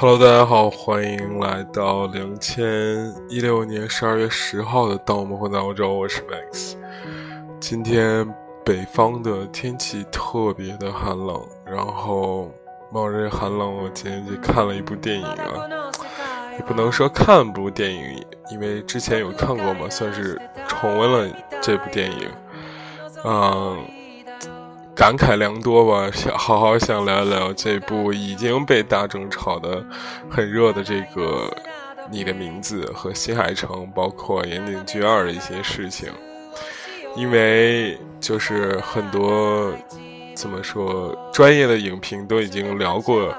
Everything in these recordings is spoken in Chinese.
Hello，大家好，欢迎来到两千一六年十二月十号的《当我们混在欧洲》，我是 Max。今天北方的天气特别的寒冷，然后冒着寒冷，我今天去看了一部电影啊，也不能说看部电影，因为之前有看过嘛，算是重温了这部电影，嗯。感慨良多吧，想好好想聊聊这部已经被大众炒的很热的这个《你的名字》和《新海诚》，包括《岩井俊二》的一些事情。因为就是很多怎么说，专业的影评都已经聊过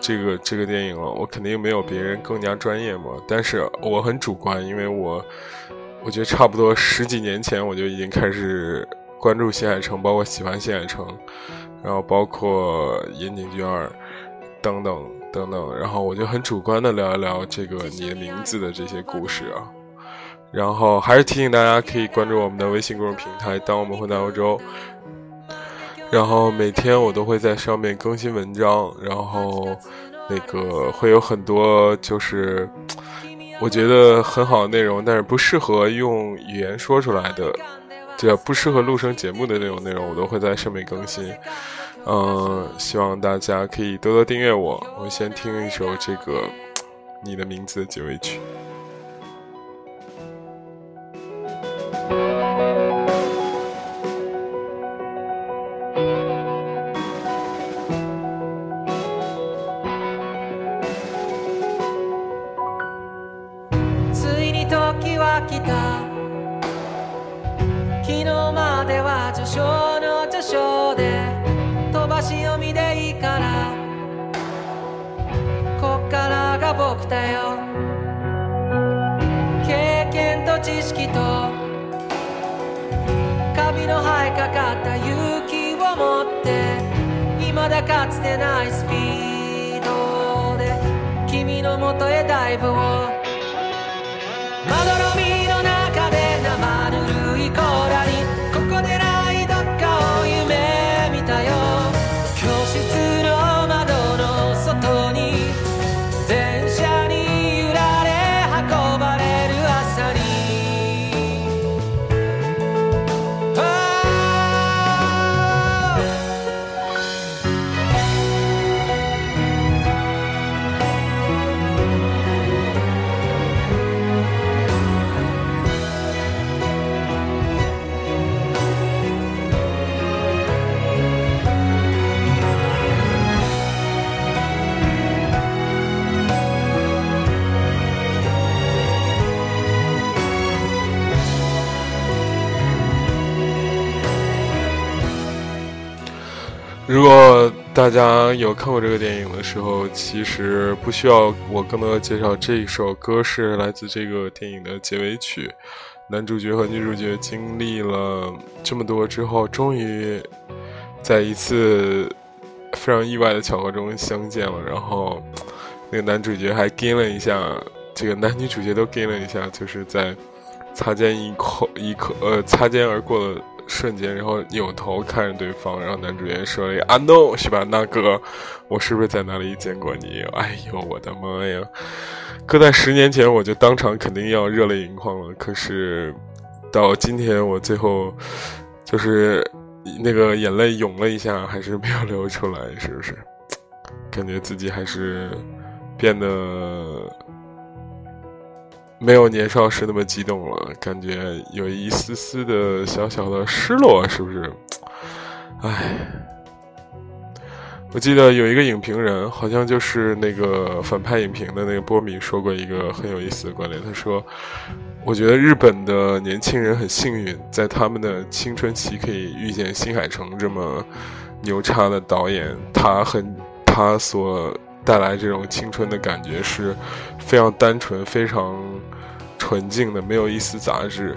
这个这个电影了，我肯定没有别人更加专业嘛。但是我很主观，因为我我觉得差不多十几年前我就已经开始。关注新海诚，包括喜欢新海诚，然后包括岩井俊二等等等等，然后我就很主观的聊一聊这个你的名字的这些故事啊。然后还是提醒大家可以关注我们的微信公众平台，当我们混在欧洲。然后每天我都会在上面更新文章，然后那个会有很多就是我觉得很好的内容，但是不适合用语言说出来的。只要不适合录成节目的那种内容，我都会在上面更新。嗯，希望大家可以多多订阅我。我先听一首这个 《你的名字》的结尾曲。だかつてないスピードで君のもとへダイブを大家有看过这个电影的时候，其实不需要我更多的介绍。这一首歌是来自这个电影的结尾曲，男主角和女主角经历了这么多之后，终于在一次非常意外的巧合中相见了。然后，那个男主角还跟了一下，这个男女主角都跟了一下，就是在擦肩一口一口呃擦肩而过的。瞬间，然后扭头看着对方，然后男主角说了一个 “I know”，是吧？那哥，我是不是在哪里见过你？哎呦，我的妈呀！搁在十年前，我就当场肯定要热泪盈眶了。可是到今天，我最后就是那个眼泪涌了一下，还是没有流出来，是不是？感觉自己还是变得。没有年少时那么激动了，感觉有一丝丝的小小的失落，是不是？唉，我记得有一个影评人，好像就是那个反派影评的那个波米说过一个很有意思的观点，他说：“我觉得日本的年轻人很幸运，在他们的青春期可以遇见新海诚这么牛叉的导演，他很他所。”带来这种青春的感觉是非常单纯、非常纯净的，没有一丝杂质。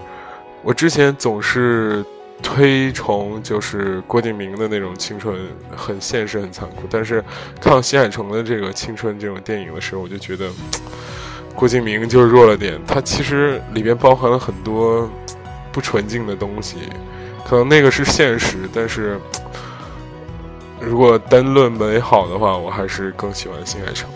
我之前总是推崇就是郭敬明的那种青春，很现实、很残酷。但是看到新海诚的这个青春这种电影的时候，我就觉得郭敬明就弱了点。他其实里边包含了很多不纯净的东西，可能那个是现实，但是。如果单论美好的话，我还是更喜欢新海诚。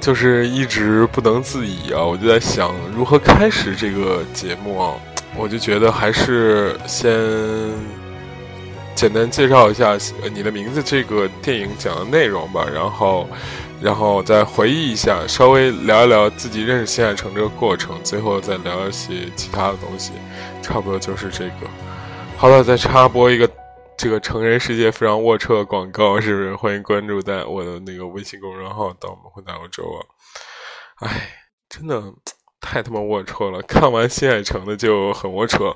就是一直不能自已啊，我就在想如何开始这个节目啊，我就觉得还是先简单介绍一下你的名字这个电影讲的内容吧，然后，然后再回忆一下，稍微聊一聊自己认识新海诚这个过程，最后再聊一些其他的东西，差不多就是这个。好了，再插播一个。这个成人世界非常龌龊的广告，是不是？欢迎关注在我的那个微信公众号“到我们混在欧洲”啊！哎，真的太他妈龌龊了！看完新海诚的就很龌龊。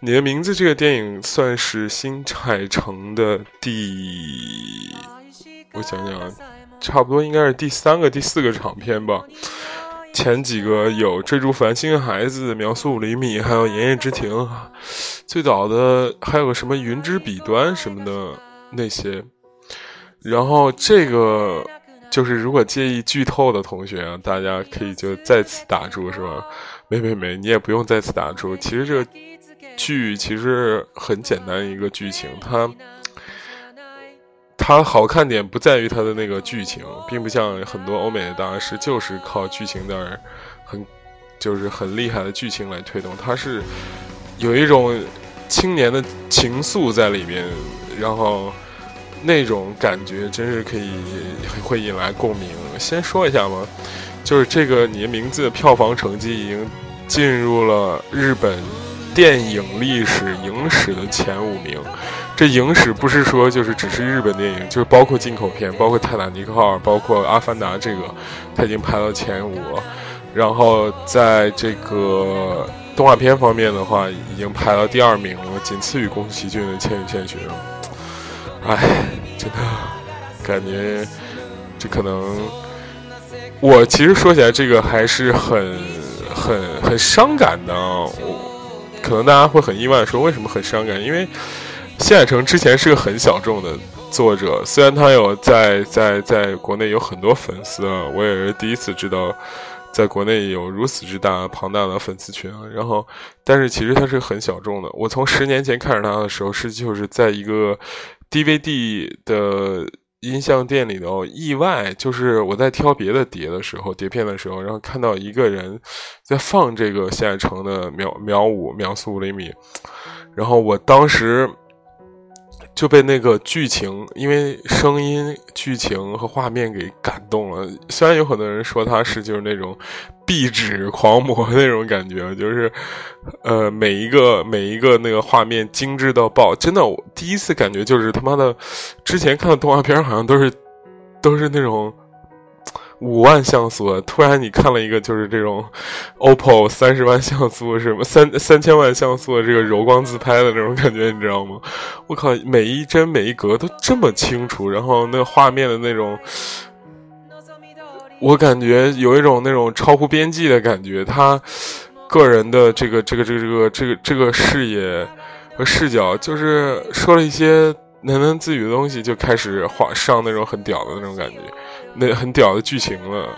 你的名字这个电影算是新海诚的第……我想想啊，差不多应该是第三个、第四个长片吧。前几个有追逐繁星孩子、描述五厘米，还有炎夜之庭。最早的还有个什么云之彼端什么的那些。然后这个就是如果介意剧透的同学啊，大家可以就再次打住，是吧？没没没，你也不用再次打住。其实这个剧其实很简单一个剧情，它。它好看点不在于它的那个剧情，并不像很多欧美的大师就是靠剧情的很就是很厉害的剧情来推动。它是有一种青年的情愫在里面，然后那种感觉真是可以会引来共鸣。先说一下嘛，就是这个你的名字的票房成绩已经进入了日本电影历史影史的前五名。这影史不是说就是只是日本电影，就是包括进口片，包括《泰坦尼克号》，包括《阿凡达》，这个它已经排到前五。然后在这个动画片方面的话，已经排到第二名了，仅次于宫崎骏的《千与千寻》。哎，真的感觉这可能，我其实说起来这个还是很很很伤感的。我可能大家会很意外，说为什么很伤感？因为。新海诚之前是个很小众的作者，虽然他有在在在国内有很多粉丝啊，我也是第一次知道，在国内有如此之大庞大的粉丝群啊。然后，但是其实他是很小众的。我从十年前看着他的时候，是就是在一个 DVD 的音像店里头，意外就是我在挑别的碟的时候，碟片的时候，然后看到一个人在放这个新海诚的秒秒五秒速五厘米，然后我当时。就被那个剧情，因为声音、剧情和画面给感动了。虽然有很多人说他是就是那种壁纸狂魔那种感觉，就是呃每一个每一个那个画面精致到爆。真的，我第一次感觉就是他妈的，之前看的动画片好像都是都是那种。五万像素，突然你看了一个就是这种，OPPO 三十万像素什么三三千万像素的这个柔光自拍的那种感觉，你知道吗？我靠，每一帧每一格都这么清楚，然后那画面的那种，我感觉有一种那种超乎边际的感觉。他个人的这个这个这个这个这个这个视野和视角，就是说了一些喃喃自语的东西，就开始画上那种很屌的那种感觉。那很屌的剧情了，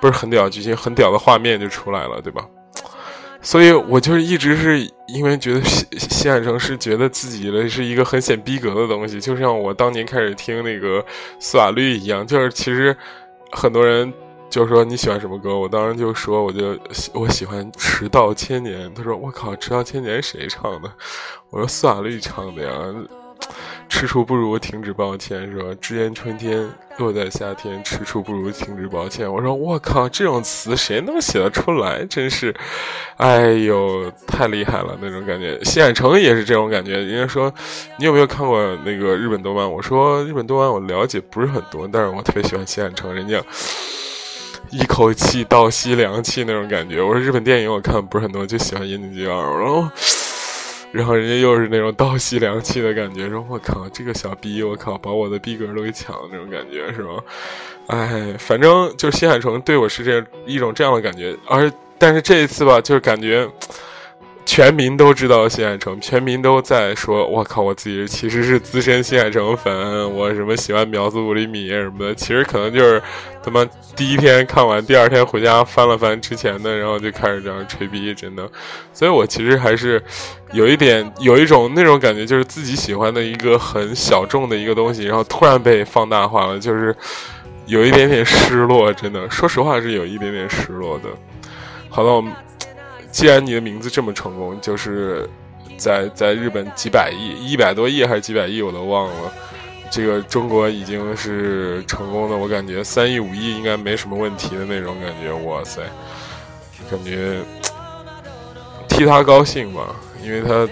不是很屌的剧情，很屌的画面就出来了，对吧？所以我就是一直是因为觉得西西海城是觉得自己的是一个很显逼格的东西，就像我当年开始听那个苏打绿一样，就是其实很多人就说你喜欢什么歌，我当时就说我就我喜欢《迟到千年》，他说我靠，《迟到千年》谁唱的？我说苏打绿唱的呀。吃出不如停止抱歉，是吧？只言春天落在夏天，吃出不如停止抱歉。我说我靠，这种词谁能写得出来？真是，哎呦，太厉害了那种感觉。新海诚也是这种感觉。人家说你有没有看过那个日本动漫？我说日本动漫我了解不是很多，但是我特别喜欢新海诚。人家一口气倒吸凉气那种感觉。我说日本电影我看不是很多，就喜欢《岩井俊二》。然后。然后人家又是那种倒吸凉气的感觉，说我靠，这个小逼，我靠，把我的逼格都给抢了那种感觉，是吧？哎，反正就是新海诚对我是这一种这样的感觉，而但是这一次吧，就是感觉。全民都知道新海诚，全民都在说：“我靠，我自己其实是资深新海诚粉，我什么喜欢秒速五厘米什么的。其实可能就是他妈第一天看完，第二天回家翻了翻之前的，然后就开始这样吹逼，真的。所以我其实还是有一点有一种那种感觉，就是自己喜欢的一个很小众的一个东西，然后突然被放大化了，就是有一点点失落，真的，说实话是有一点点失落的。好了，我们既然你的名字这么成功，就是在在日本几百亿、一百多亿还是几百亿，我都忘了。这个中国已经是成功的，我感觉三亿五亿应该没什么问题的那种感觉。哇塞，感觉替他高兴吧，因为他。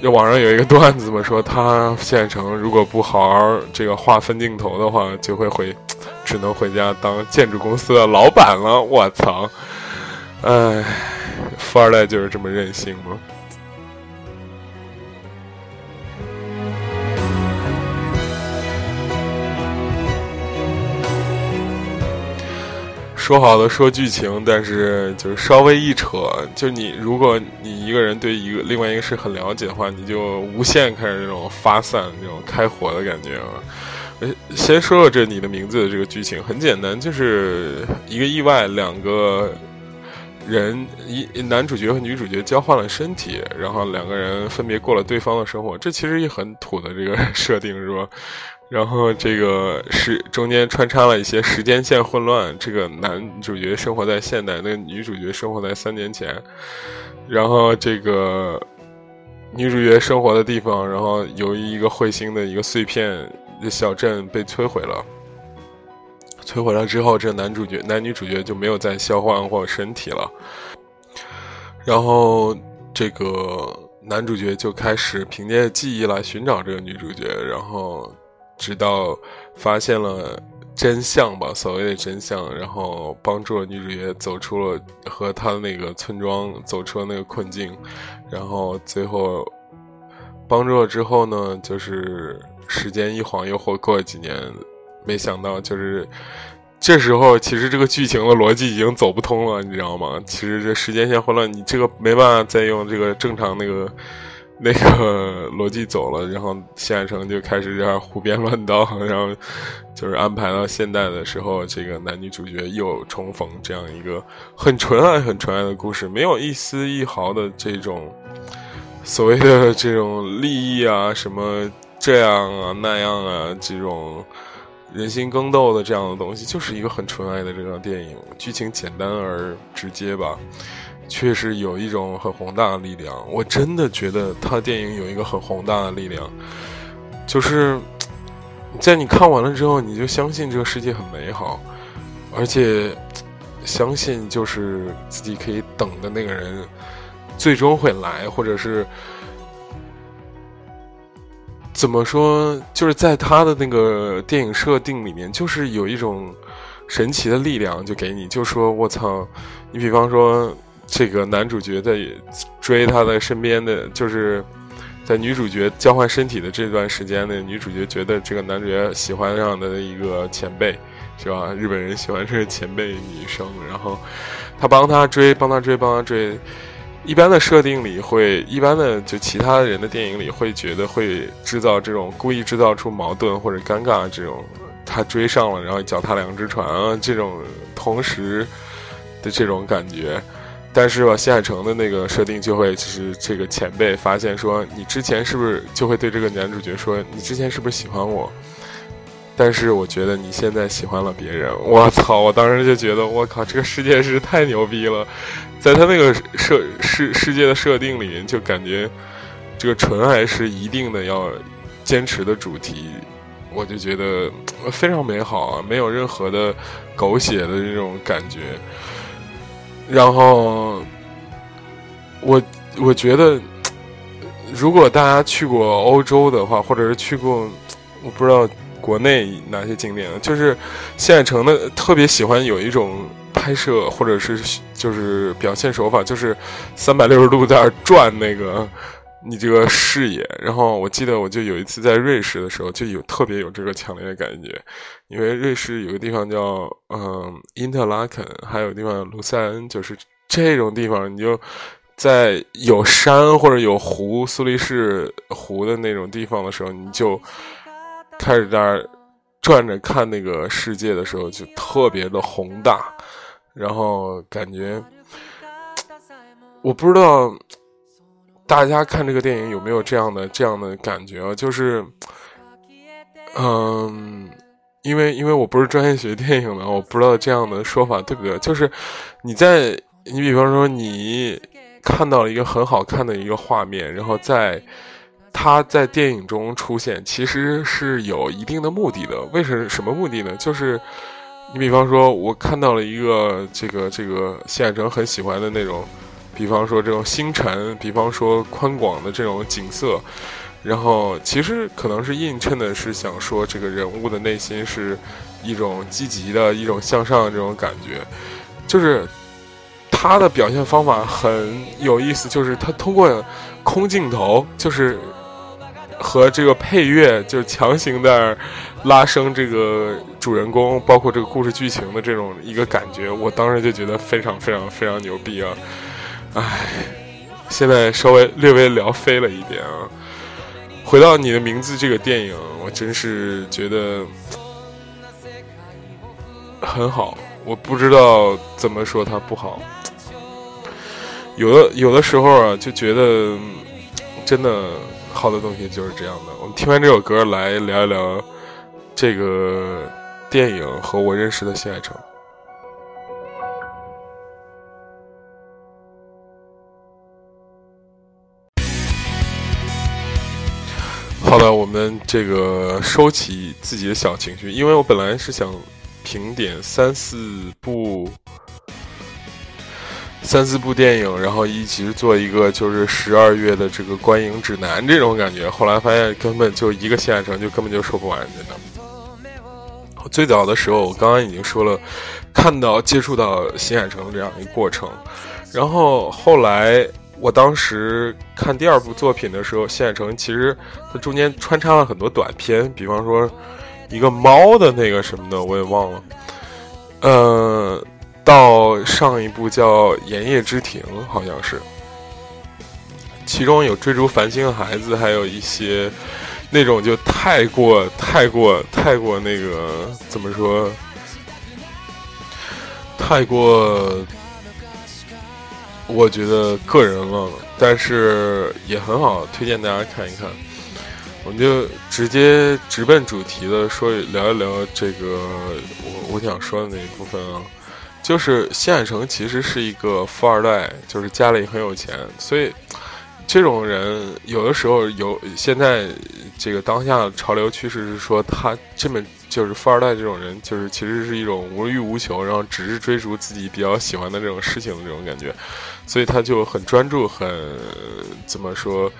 就网上有一个段子嘛，说他县城如果不好好这个划分镜头的话，就会回，只能回家当建筑公司的老板了。我操！哎，富二代就是这么任性吗？说好的说剧情，但是就是稍微一扯，就你如果你一个人对一个另外一个事很了解的话，你就无限开始那种发散、那种开火的感觉啊。先说说这你的名字的这个剧情，很简单，就是一个意外，两个人一男主角和女主角交换了身体，然后两个人分别过了对方的生活，这其实也很土的这个 设定，是吧？然后这个是中间穿插了一些时间线混乱，这个男主角生活在现代，那个女主角生活在三年前，然后这个女主角生活的地方，然后由于一个彗星的一个碎片小镇被摧毁了，摧毁了之后，这男主角男女主角就没有再消化或身体了，然后这个男主角就开始凭借记忆来寻找这个女主角，然后。直到发现了真相吧，所谓的真相，然后帮助了女主角走出了和她的那个村庄走出了那个困境，然后最后帮助了之后呢，就是时间一晃又过过了几年，没想到就是这时候，其实这个剧情的逻辑已经走不通了，你知道吗？其实这时间线混乱，你这个没办法再用这个正常那个。那个 逻辑走了，然后谢海成就开始这样胡编乱造，然后就是安排到现代的时候，这个男女主角又重逢，这样一个很纯爱、很纯爱的故事，没有一丝一毫的这种所谓的这种利益啊、什么这样啊、那样啊这种人心更斗的这样的东西，就是一个很纯爱的这个电影，剧情简单而直接吧。确实有一种很宏大的力量，我真的觉得他电影有一个很宏大的力量，就是在你看完了之后，你就相信这个世界很美好，而且相信就是自己可以等的那个人最终会来，或者是怎么说，就是在他的那个电影设定里面，就是有一种神奇的力量，就给你，就说我操，你比方说。这个男主角在追他的身边的，就是在女主角交换身体的这段时间内，女主角觉得这个男主角喜欢上的一个前辈，是吧？日本人喜欢这个前辈女生，然后他帮他追，帮他追，帮他追。一般的设定里会，一般的就其他人的电影里会觉得会制造这种故意制造出矛盾或者尴尬这种，他追上了，然后脚踏两只船啊，这种同时的这种感觉。但是吧，新海诚的那个设定就会，就是这个前辈发现说，你之前是不是就会对这个男主角说，你之前是不是喜欢我？但是我觉得你现在喜欢了别人。我 操！我当时就觉得，我靠，这个世界是太牛逼了。在他那个设世世界的设定里面，就感觉这个纯爱是一定的要坚持的主题。我就觉得非常美好啊，没有任何的狗血的这种感觉。然后，我我觉得，如果大家去过欧洲的话，或者是去过，我不知道国内哪些景点，就是现海城的特别喜欢有一种拍摄或者是就是表现手法，就是三百六十度在那转那个。你这个视野，然后我记得我就有一次在瑞士的时候，就有特别有这个强烈的感觉，因为瑞士有个地方叫嗯因特拉肯，还有地方卢塞恩，就是这种地方，你就在有山或者有湖，苏黎世湖的那种地方的时候，你就开始在那转着看那个世界的时候，就特别的宏大，然后感觉我不知道。大家看这个电影有没有这样的这样的感觉啊？就是，嗯，因为因为我不是专业学电影的，我不知道这样的说法对不对。就是你在你比方说你看到了一个很好看的一个画面，然后在他在电影中出现，其实是有一定的目的的。为什么什么目的呢？就是你比方说，我看到了一个这个这个谢海成很喜欢的那种，比方说这种星辰，比方说宽广的这种景色。然后，其实可能是映衬的是想说，这个人物的内心是一种积极的、一种向上的这种感觉。就是他的表现方法很有意思，就是他通过空镜头，就是和这个配乐，就强行的拉升这个主人公，包括这个故事剧情的这种一个感觉。我当时就觉得非常非常非常牛逼啊！唉，现在稍微略微聊飞了一点啊。回到你的名字这个电影，我真是觉得很好。我不知道怎么说它不好。有的有的时候啊，就觉得真的好的东西就是这样的。我们听完这首歌，来聊一聊这个电影和我认识的谢海成。好的，我们这个收起自己的小情绪，因为我本来是想评点三四部、三四部电影，然后一起做一个就是十二月的这个观影指南这种感觉。后来发现根本就一个新海诚就根本就说不完，真的。最早的时候，我刚刚已经说了，看到接触到新海诚这样一个过程，然后后来。我当时看第二部作品的时候，新海成其实它中间穿插了很多短片，比方说一个猫的那个什么的，我也忘了。呃，到上一部叫《炎夜之庭》，好像是，其中有追逐繁星的孩子，还有一些那种就太过、太过、太过那个怎么说？太过。我觉得个人了，但是也很好，推荐大家看一看。我们就直接直奔主题的说聊一聊这个我我想说的那一部分啊，就是谢海成其实是一个富二代，就是家里很有钱，所以这种人有的时候有现在这个当下潮流趋势是说他这么。就是富二代这种人，就是其实是一种无欲无求，然后只是追逐自己比较喜欢的这种事情的这种感觉，所以他就很专注，很怎么说，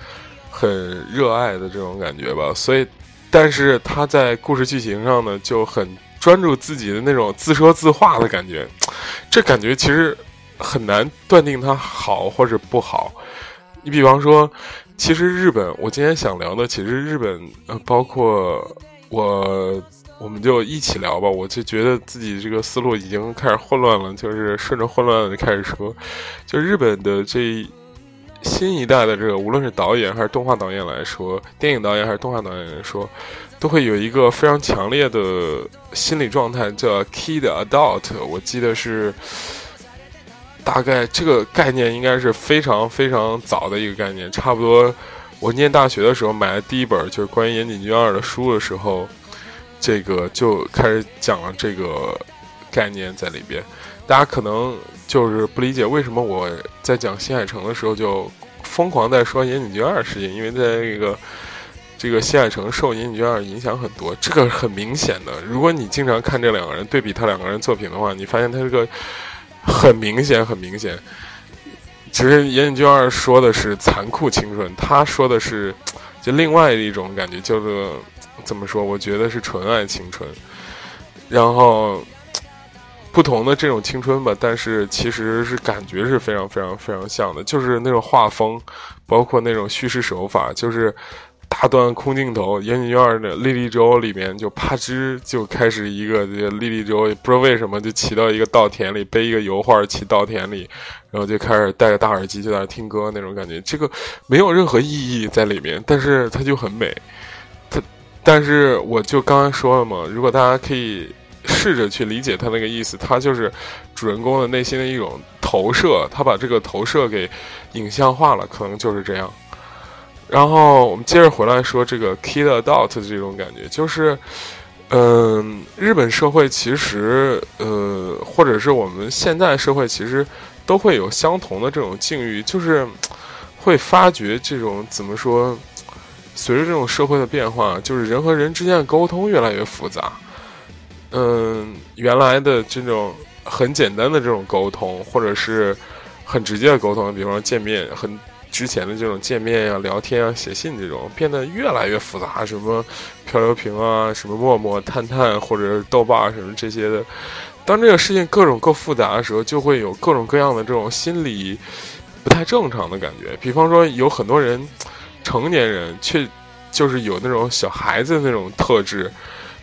很热爱的这种感觉吧。所以，但是他在故事剧情上呢，就很专注自己的那种自说自话的感觉，这感觉其实很难断定它好或者不好。你比方说，其实日本，我今天想聊的，其实日本呃，包括我。我们就一起聊吧，我就觉得自己这个思路已经开始混乱了，就是顺着混乱的开始说，就日本的这新一代的这个，无论是导演还是动画导演来说，电影导演还是动画导演来说，都会有一个非常强烈的心理状态，叫 kid adult。我记得是大概这个概念应该是非常非常早的一个概念，差不多我念大学的时候买的第一本就是关于岩井俊二的书的时候。这个就开始讲了这个概念在里边，大家可能就是不理解为什么我在讲新海诚的时候就疯狂在说岩井俊二事件，因为在这个这个新海诚受岩井俊二影响很多，这个很明显的。如果你经常看这两个人对比他两个人作品的话，你发现他这个很明显很明显。其实岩井俊二说的是残酷青春，他说的是就另外一种感觉，叫做。怎么说？我觉得是纯爱青春，然后不同的这种青春吧，但是其实是感觉是非常非常非常像的，就是那种画风，包括那种叙事手法，就是大段空镜头。岩井俊二的《莉莉周》里面就啪吱就开始一个这个莉莉周，也不知道为什么就骑到一个稻田里，背一个油画骑稻田里，然后就开始戴个大耳机就在那听歌那种感觉。这个没有任何意义在里面，但是它就很美。它但是我就刚才说了嘛，如果大家可以试着去理解他那个意思，他就是主人公的内心的一种投射，他把这个投射给影像化了，可能就是这样。然后我们接着回来说这个 kid adult 的这种感觉，就是嗯，日本社会其实，呃，或者是我们现在社会，其实都会有相同的这种境遇，就是会发觉这种怎么说，随着这种社会的变化，就是人和人之间的沟通越来越复杂。嗯，原来的这种很简单的这种沟通，或者是很直接的沟通，比方说见面很。之前的这种见面呀、聊天啊、写信这种，变得越来越复杂。什么漂流瓶啊、什么陌陌、探探或者豆瓣什么这些的，当这个事情各种各复杂的时候，就会有各种各样的这种心理不太正常的感觉。比方说，有很多人，成年人却就是有那种小孩子那种特质。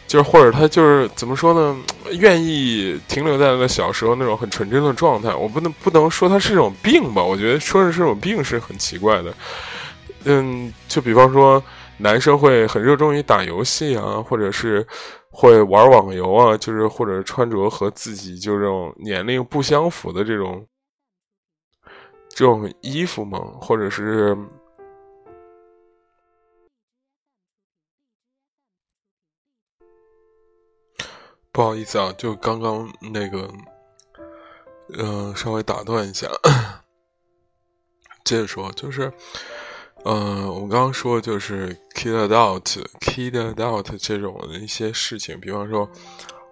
就是或者他就是怎么说呢？愿意停留在那小时候那种很纯真的状态。我不能不能说他是种病吧？我觉得说是这种病是很奇怪的。嗯，就比方说男生会很热衷于打游戏啊，或者是会玩网游啊，就是或者穿着和自己就这种年龄不相符的这种这种衣服嘛，或者是。不好意思啊，就刚刚那个，嗯，稍微打断一下，接着说，就是，嗯，我刚刚说就是 kid adult，kid adult 这种的一些事情，比方说，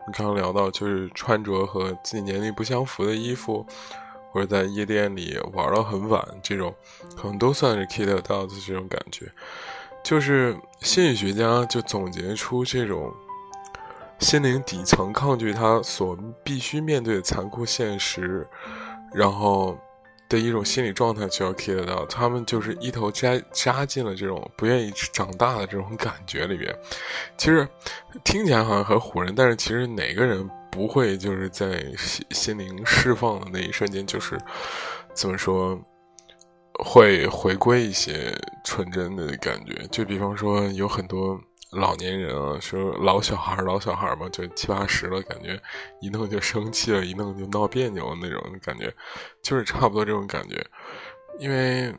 我刚刚聊到就是穿着和自己年龄不相符的衣服，或者在夜店里玩到很晚，这种可能都算是 kid adult 这种感觉，就是心理学家就总结出这种。心灵底层抗拒他所必须面对的残酷现实，然后的一种心理状态，就要 kid 到他们就是一头扎扎进了这种不愿意长大的这种感觉里边。其实听起来好像很唬人，但是其实哪个人不会就是在心心灵释放的那一瞬间，就是怎么说会回归一些纯真的感觉？就比方说有很多。老年人啊，说老小孩老小孩嘛，就七八十了，感觉一弄就生气了，一弄就闹别扭那种感觉，就是差不多这种感觉。因为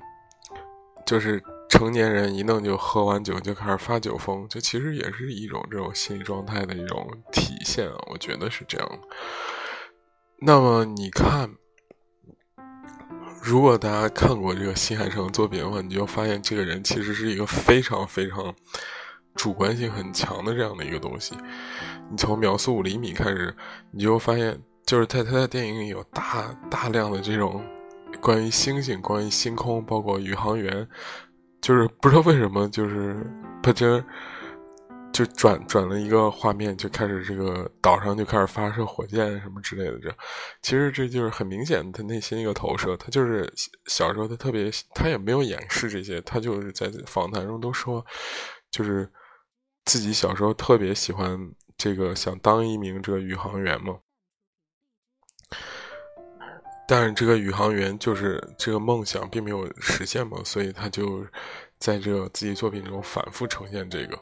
就是成年人一弄就喝完酒就开始发酒疯，这其实也是一种这种心理状态的一种体现，我觉得是这样。那么你看，如果大家看过这个新海诚作品的话，你就发现这个人其实是一个非常非常。主观性很强的这样的一个东西，你从秒速五厘米开始，你就发现，就是在他的电影里有大大量的这种关于星星、关于星空，包括宇航员，就是不知道为什么，就是他就就转转了一个画面，就开始这个岛上就开始发射火箭什么之类的。这其实这就是很明显他内心一个投射。他就是小时候他特别，他也没有掩饰这些，他就是在访谈中都说，就是。自己小时候特别喜欢这个，想当一名这个宇航员嘛。但是这个宇航员就是这个梦想并没有实现嘛，所以他就在这个自己作品中反复呈现这个。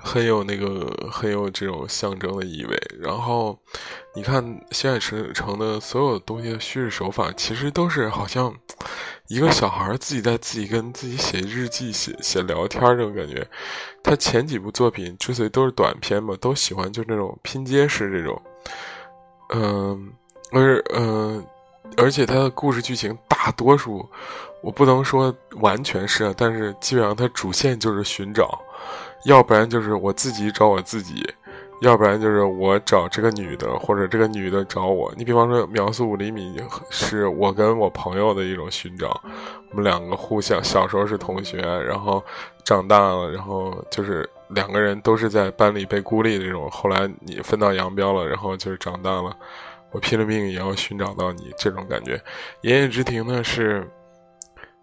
很有那个很有这种象征的意味。然后，你看新海诚的所有东西的叙事手法，其实都是好像一个小孩自己在自己跟自己写日记、写写聊天这种感觉。他前几部作品之所以都是短片嘛，都喜欢就那种拼接式这种。嗯，而嗯，而且他的故事剧情大多数，我不能说完全是，但是基本上他主线就是寻找。要不然就是我自己找我自己，要不然就是我找这个女的，或者这个女的找我。你比方说《秒速五厘米》，是我跟我朋友的一种寻找。我们两个互相小时候是同学，然后长大了，然后就是两个人都是在班里被孤立的这种。后来你分道扬镳了，然后就是长大了，我拼了命也要寻找到你这种感觉。《言叶之庭》呢是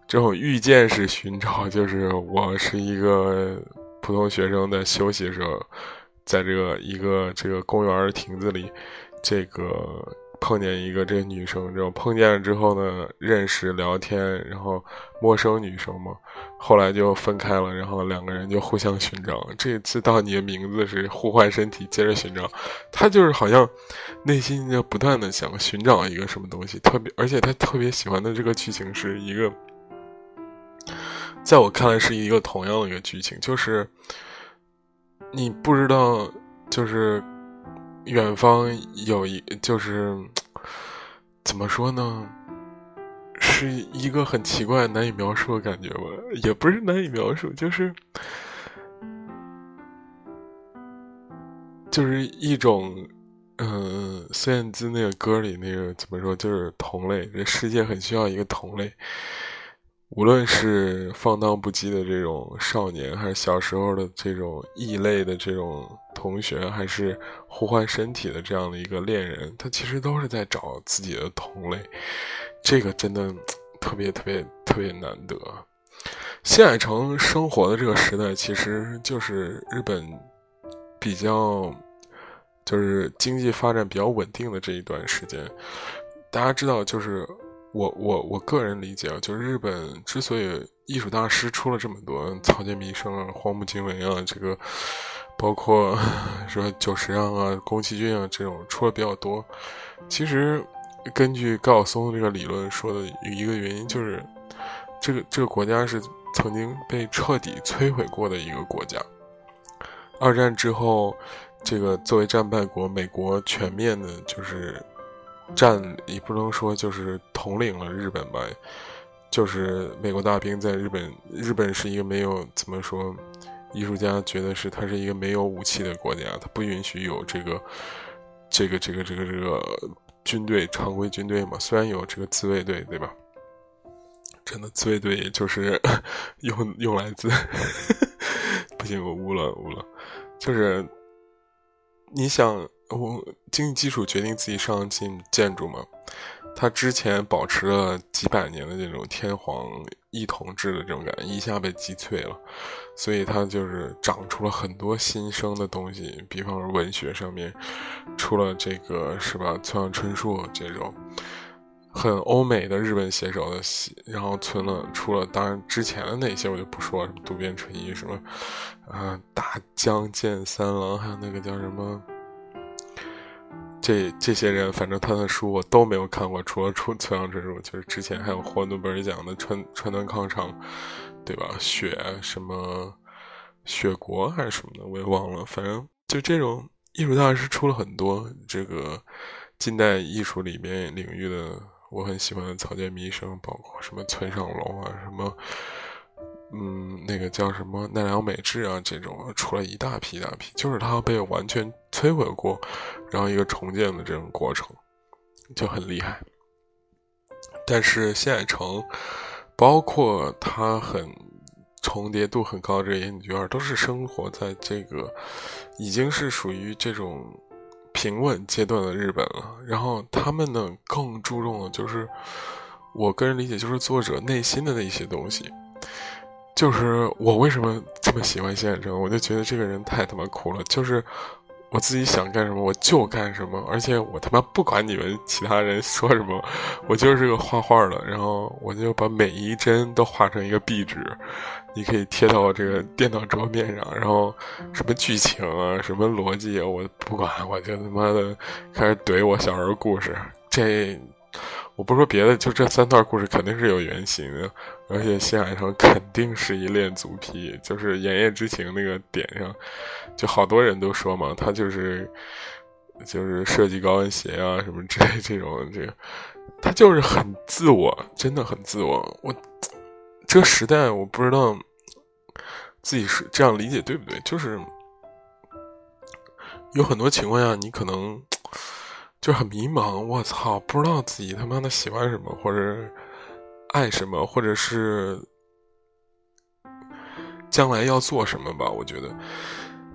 这种遇见式寻找，就是我是一个。普通学生在休息的时候，在这个一个这个公园亭子里，这个碰见一个这个女生，这种碰见了之后呢，认识聊天，然后陌生女生嘛，后来就分开了，然后两个人就互相寻找。这次到你的名字是互换身体，接着寻找。他就是好像内心就不断的想寻找一个什么东西，特别而且他特别喜欢的这个剧情是一个。在我看来是一个同样的一个剧情，就是你不知道就是远方有一，就是怎么说呢？是一个很奇怪、难以描述的感觉吧？也不是难以描述，就是就是一种，嗯，孙燕姿那个歌里那个怎么说？就是同类，这世界很需要一个同类。无论是放荡不羁的这种少年，还是小时候的这种异类的这种同学，还是互换身体的这样的一个恋人，他其实都是在找自己的同类。这个真的特别特别特别难得。新海诚生活的这个时代，其实就是日本比较就是经济发展比较稳定的这一段时间。大家知道，就是。我我我个人理解啊，就是日本之所以艺术大师出了这么多，草间弥生啊、荒木经惟啊，这个包括说久石让啊、宫崎骏啊这种出了比较多，其实根据高晓松这个理论说的一个原因就是，这个这个国家是曾经被彻底摧毁过的一个国家。二战之后，这个作为战败国，美国全面的就是。占也不能说就是统领了日本吧，就是美国大兵在日本，日本是一个没有怎么说，艺术家觉得是它是一个没有武器的国家，它不允许有这个，这个这个这个这个军队常规军队嘛，虽然有这个自卫队，对吧？真的自卫队也就是 用用来自，不行，我污了污了，就是你想。我经济基础决定自己上进建筑嘛，他之前保持了几百年的这种天皇一统制的这种感觉，一下被击碎了，所以他就是长出了很多新生的东西，比方说文学上面，出了这个是吧，村上春树这种很欧美的日本写手的戏，然后存了出了，当然之前的那些我就不说了，什么渡边淳一什么，啊大江健三郎，还有那个叫什么。这这些人，反正他的书我都没有看过，除了出村上春树，就是之前还有获诺贝尔奖的川川端康成，对吧？雪什么雪国还是什么的，我也忘了。反正就这种艺术大师出了很多，这个近代艺术里面领域的，我很喜欢的草间弥生，包括什么村上龙啊，什么。嗯，那个叫什么奈良美智啊，这种出了一大批一大批，就是它被完全摧毁过，然后一个重建的这种过程就很厉害。但是新海诚，包括他很重叠度很高的这些女角，都是生活在这个已经是属于这种平稳阶段的日本了。然后他们呢，更注重的就是我个人理解，就是作者内心的那些东西。就是我为什么这么喜欢谢海诚？我就觉得这个人太他妈酷了。就是我自己想干什么我就干什么，而且我他妈不管你们其他人说什么，我就是个画画的。然后我就把每一帧都画成一个壁纸，你可以贴到这个电脑桌面上。然后什么剧情啊，什么逻辑啊，我不管，我就他妈的开始怼我小时候故事。这。我不说别的，就这三段故事肯定是有原型的，而且新海诚肯定是一恋足癖，就是《炎夜之情》那个点上，就好多人都说嘛，他就是就是设计高跟鞋啊什么之类这种，这个他就是很自我，真的很自我。我这个时代，我不知道自己是这样理解对不对，就是有很多情况下，你可能。就很迷茫，我操，不知道自己他妈的喜欢什么，或者爱什么，或者是将来要做什么吧。我觉得，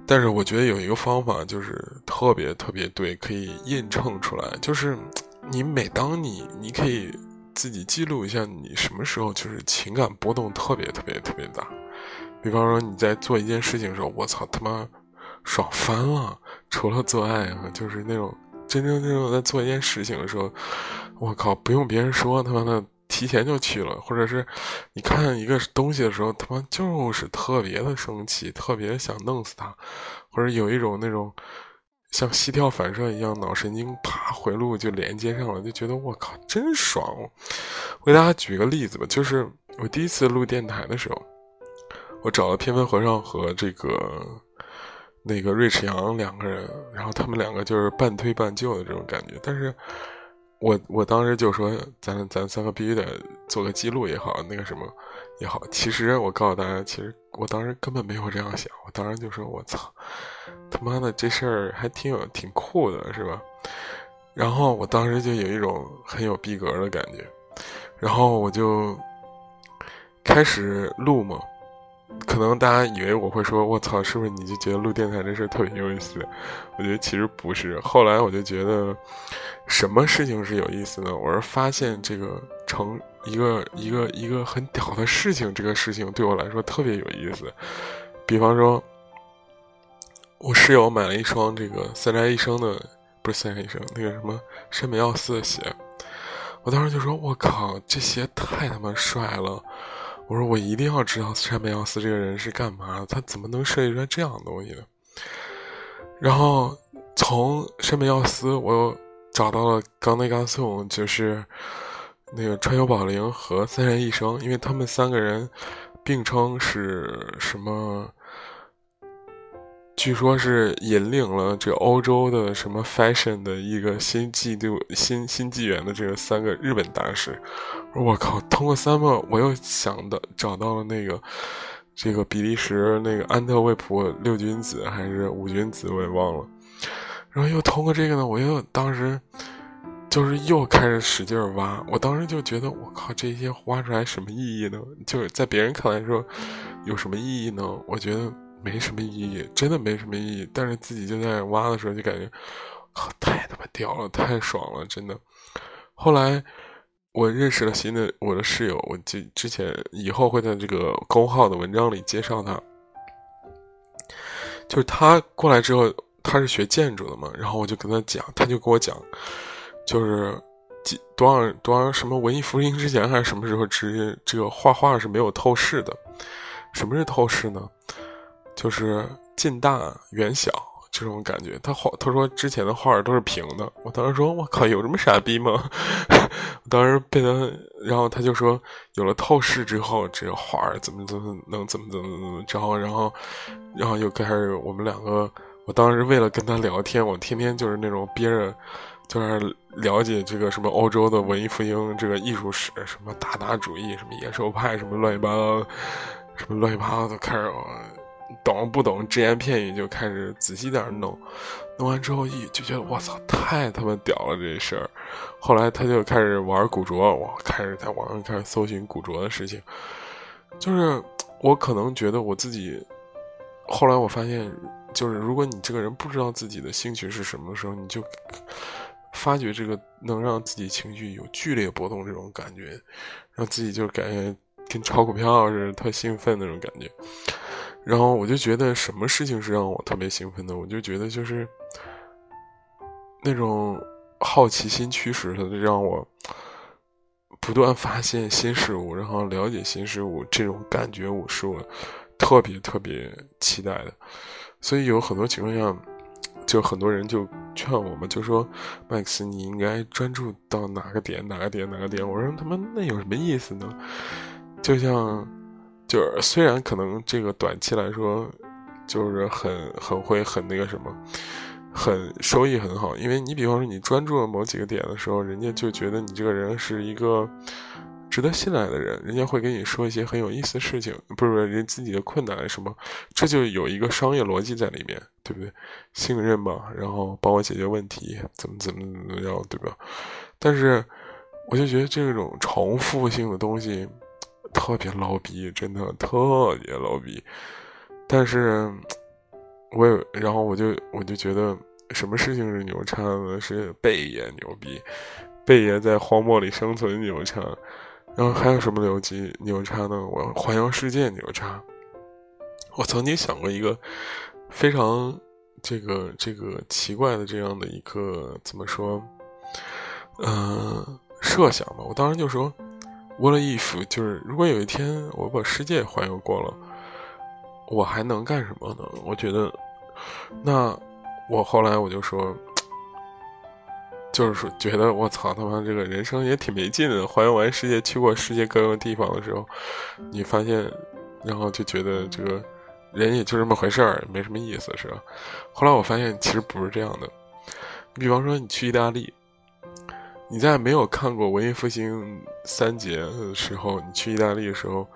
但是我觉得有一个方法就是特别特别对，可以印证出来。就是你每当你，你可以自己记录一下你什么时候就是情感波动特别特别特别大。比方说你在做一件事情的时候，我操他妈爽翻了，除了做爱啊，就是那种。真真正正在做一件事情的时候，我靠，不用别人说，他妈的提前就去了。或者是你看一个东西的时候，他妈就是特别的生气，特别想弄死他，或者有一种那种像膝跳反射一样，脑神经啪回路就连接上了，就觉得我靠，真爽。我给大家举个例子吧，就是我第一次录电台的时候，我找了偏分和尚和这个那个瑞驰阳两个人，然后他们两个就是半推半就的这种感觉。但是我我当时就说，咱咱三个必须得做个记录也好，那个什么也好。其实我告诉大家，其实我当时根本没有这样想，我当时就说，我操，他妈的这事儿还挺有挺酷的，是吧？然后我当时就有一种很有逼格的感觉，然后我就开始录嘛。可能大家以为我会说“我操”，是不是你就觉得录电台这事特别有意思？我觉得其实不是。后来我就觉得，什么事情是有意思呢？我是发现这个成一个一个一个很屌的事情，这个事情对我来说特别有意思。比方说，我室友买了一双这个三宅一生的，不是三宅一生，那个什么山本耀司的鞋。我当时就说：“我靠，这鞋太他妈帅了！”我说我一定要知道山本耀司这个人是干嘛的，他怎么能设计出来这样的东西呢？然后从山本耀司，我又找到了冈内刚宋，就是那个川久保玲和三宅一生，因为他们三个人并称是什么？据说是引领了这欧洲的什么 fashion 的一个新季度、新新纪元的这个三个日本大师。我靠！通过三个，我又想到找到了那个这个比利时那个安特卫普六君子还是五君子，我也忘了。然后又通过这个呢，我又当时就是又开始使劲挖。我当时就觉得，我靠，这些挖出来什么意义呢？就是在别人看来说有什么意义呢？我觉得没什么意义，真的没什么意义。但是自己就在挖的时候就感觉，太他妈屌了，太爽了，真的。后来。我认识了新的我的室友，我就之前以后会在这个公号的文章里介绍他。就是他过来之后，他是学建筑的嘛，然后我就跟他讲，他就跟我讲，就是几多少多少什么文艺复兴之前还是什么时候，直接这个画画是没有透视的。什么是透视呢？就是近大远小。这种感觉，他画他说之前的画都是平的，我当时说我靠，有这么傻逼吗？我当时被他，然后他就说有了透视之后，这个画怎么怎么能怎么怎么怎么，着然后然后又开始我们两个，我当时为了跟他聊天，我天天就是那种憋着，就是了解这个什么欧洲的文艺复兴这个艺术史，什么达达主义，什么野兽派，什么乱七八糟，什么乱七八糟的开始。懂不懂只言片语就开始仔细点弄，弄完之后一就觉得我操太他妈屌了这事儿，后来他就开始玩古着，我开始在网上开始搜寻古着的事情，就是我可能觉得我自己，后来我发现就是如果你这个人不知道自己的兴趣是什么时候，你就发觉这个能让自己情绪有剧烈波动这种感觉，让自己就感觉跟炒股票似的特兴奋那种感觉。然后我就觉得什么事情是让我特别兴奋的？我就觉得就是那种好奇心驱使的，让我不断发现新事物，然后了解新事物，这种感觉我是我特别特别期待的。所以有很多情况下，就很多人就劝我们，就说：“麦克斯，你应该专注到哪个点，哪个点，哪个点。”我说：“他妈，那有什么意思呢？”就像。就是虽然可能这个短期来说，就是很很会很那个什么，很收益很好，因为你比方说你专注了某几个点的时候，人家就觉得你这个人是一个值得信赖的人，人家会跟你说一些很有意思的事情，不是不是人自己的困难什么，这就有一个商业逻辑在里面，对不对？信任嘛，然后帮我解决问题，怎么怎么怎么样，对吧？但是我就觉得这种重复性的东西。特别捞逼，真的特别捞逼。但是，我也，然后我就我就觉得，什么事情是牛叉呢？是贝爷牛逼，贝爷在荒漠里生存牛叉。然后还有什么牛逼牛叉呢？我环游世界牛叉。我曾经想过一个非常这个这个奇怪的这样的一个怎么说？嗯，设想吧。我当时就说。What if 就是如果有一天我把世界环游过了，我还能干什么呢？我觉得，那我后来我就说，就是说觉得我操他妈这个人生也挺没劲的。环游完世界，去过世界各个地方的时候，你发现，然后就觉得这个人也就这么回事儿，没什么意思，是吧？后来我发现其实不是这样的。比方说，你去意大利，你在没有看过文艺复兴三杰的时候，你去意大利的时候，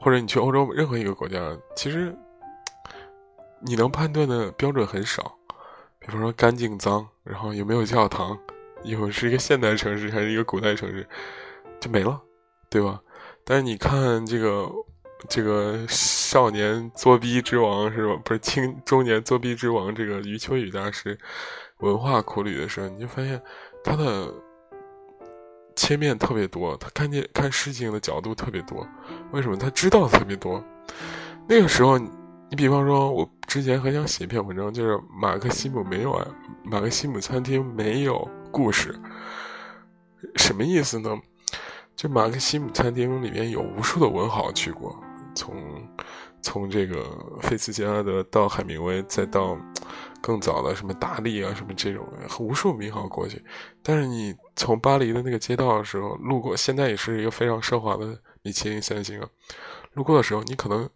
或者你去欧洲任何一个国家，其实你能判断的标准很少。比方说干净脏，然后有没有教堂，有是一个现代城市还是一个古代城市，就没了，对吧？但是你看这个这个少年作逼之王是吧？不是青中年作逼之王，这个余秋雨大师文化苦旅的时候，你就发现他的切面特别多，他看见看事情的角度特别多。为什么？他知道特别多。那个时候。你比方说，我之前很想写一篇文章，就是马克西姆没有啊，马克西姆餐厅没有故事，什么意思呢？就马克西姆餐厅里面有无数的文豪去过，从从这个菲茨杰拉德到海明威，再到更早的什么达利啊什么这种，无数名豪过去。但是你从巴黎的那个街道的时候路过，现在也是一个非常奢华的米其林三星啊，路过的时候你可能。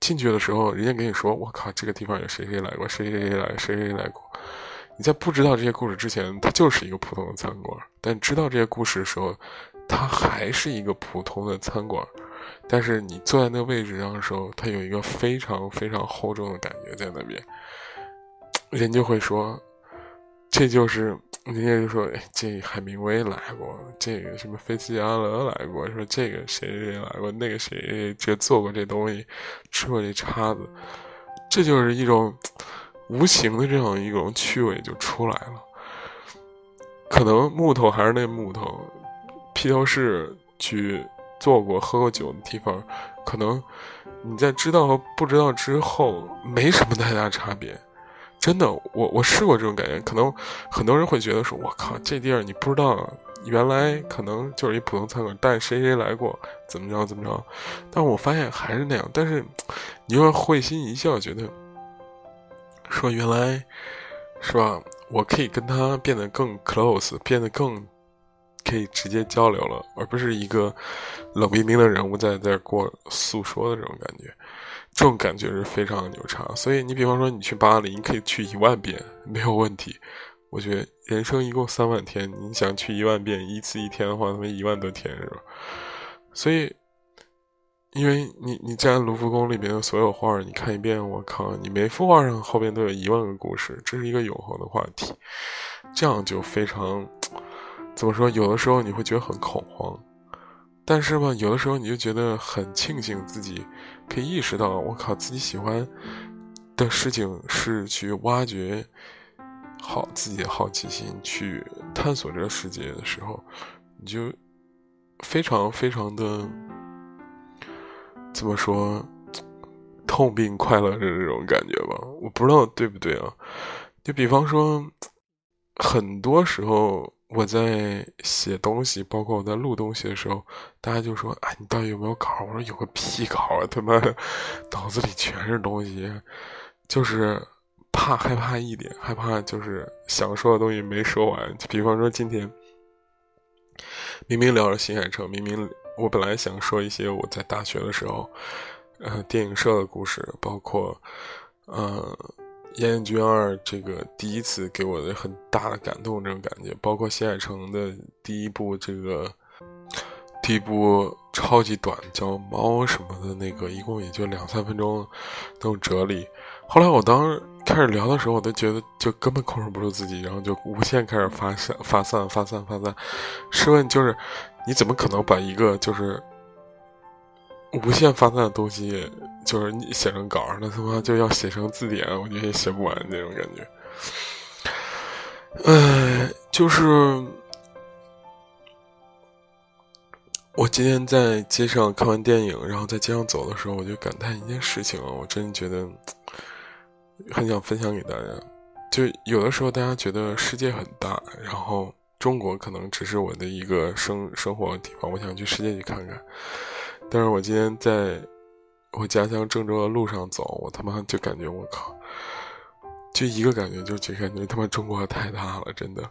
进去的时候，人家跟你说：“我靠，这个地方有谁谁来过，谁谁谁来，谁谁来过。”你在不知道这些故事之前，它就是一个普通的餐馆；但知道这些故事的时候，它还是一个普通的餐馆。但是你坐在那个位置上的时候，它有一个非常非常厚重的感觉在那边，人就会说。这就是人家就说，哎，这海明威来过，这个什么菲茨杰拉德来过，说这个谁谁谁来过，那个谁这做过这东西，吃过这叉子，这就是一种无形的这样一种趣味就出来了。可能木头还是那木头，披头士去做过喝过酒的地方，可能你在知道和不知道之后没什么太大差别。真的，我我试过这种感觉，可能很多人会觉得说，我靠，这地儿你不知道，原来可能就是一普通餐馆，但谁谁来过，怎么着怎么着，但我发现还是那样。但是，你又会心一笑，觉得说原来是吧？我可以跟他变得更 close，变得更可以直接交流了，而不是一个冷冰冰的人物在在过诉说的这种感觉。这种感觉是非常的牛叉，所以你比方说你去巴黎，你可以去一万遍没有问题。我觉得人生一共三万天，你想去一万遍，一次一天的话，他妈一万多天是吧？所以，因为你你站卢浮宫里面的所有画，你看一遍，我靠，你每幅画上后边都有一万个故事，这是一个永恒的话题。这样就非常怎么说？有的时候你会觉得很恐慌。但是吧，有的时候你就觉得很庆幸自己可以意识到，我靠，自己喜欢的事情是去挖掘好自己的好奇心，去探索这个世界的时候，你就非常非常的怎么说，痛并快乐着这种感觉吧？我不知道对不对啊？就比方说，很多时候。我在写东西，包括我在录东西的时候，大家就说：“哎，你到底有没有稿？”我说：“有个屁稿啊！他妈的，脑子里全是东西，就是怕害怕一点，害怕就是想说的东西没说完。就比方说今天，明明聊着新海诚，明明我本来想说一些我在大学的时候，呃，电影社的故事，包括，呃。《燕燕君二》这个第一次给我的很大的感动，这种感觉，包括新海诚的第一部这个第一部超级短叫《猫》什么的那个，一共也就两三分钟那种哲理。后来我当时开始聊的时候，我都觉得就根本控制不住自己，然后就无限开始发散、发散、发散、发散。试问，就是你怎么可能把一个就是无限发散的东西？就是你写成稿那他妈就要写成字典，我觉得也写不完那种感觉。哎，就是我今天在街上看完电影，然后在街上走的时候，我就感叹一件事情啊，我真的觉得很想分享给大家。就有的时候大家觉得世界很大，然后中国可能只是我的一个生生活的地方，我想去世界去看看。但是我今天在。我家乡郑州的路上走，我他妈就感觉我靠，就一个感觉，就就感觉他妈中国太大了，真的。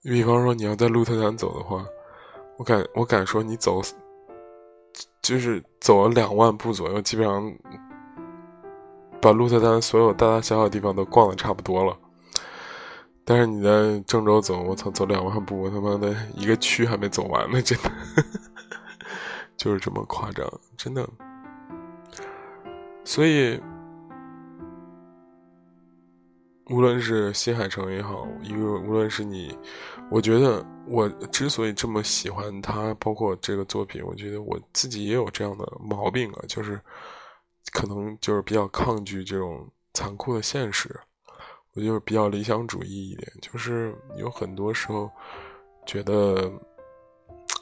你比方说你要在鹿特丹走的话，我敢我敢说你走，就是走了两万步左右，基本上把鹿特丹所有大大小小的地方都逛的差不多了。但是你在郑州走，我操，走两万步，我他妈的一个区还没走完呢，真的，就是这么夸张，真的。所以，无论是新海诚也好，因为无论是你，我觉得我之所以这么喜欢他，包括这个作品，我觉得我自己也有这样的毛病啊，就是可能就是比较抗拒这种残酷的现实。我就是比较理想主义一点，就是有很多时候觉得，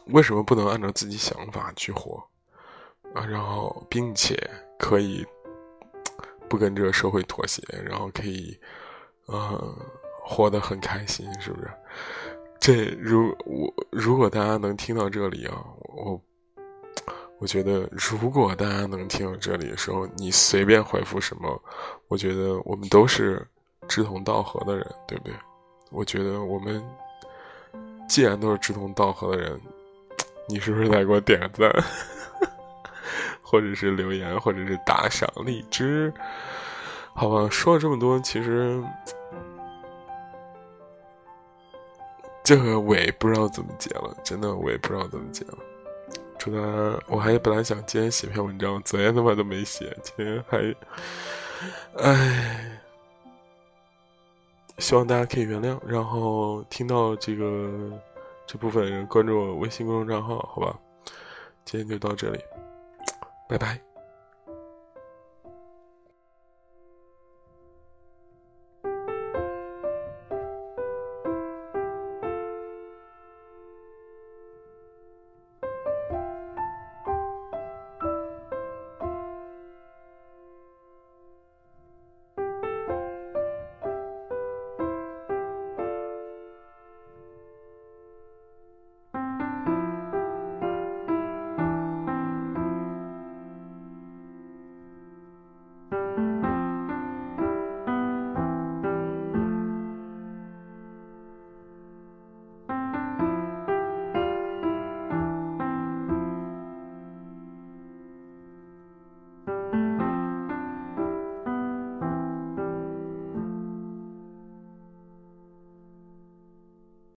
为什么不能按照自己想法去活啊？然后，并且可以不跟这个社会妥协，然后可以，呃，活得很开心，是不是？这如我如果大家能听到这里啊，我我觉得如果大家能听到这里的时候，你随便回复什么，我觉得我们都是。志同道合的人，对不对？我觉得我们既然都是志同道合的人，你是不是在给我点个赞，或者是留言，或者是打赏荔枝？好吧，说了这么多，其实这个尾不知道怎么结了，真的我也不知道怎么结了。祝大家，我还本来想今天写篇文章，昨天他妈都没写，今天还，唉。希望大家可以原谅，然后听到这个这部分人关注我微信公众账号，好吧？今天就到这里，拜拜。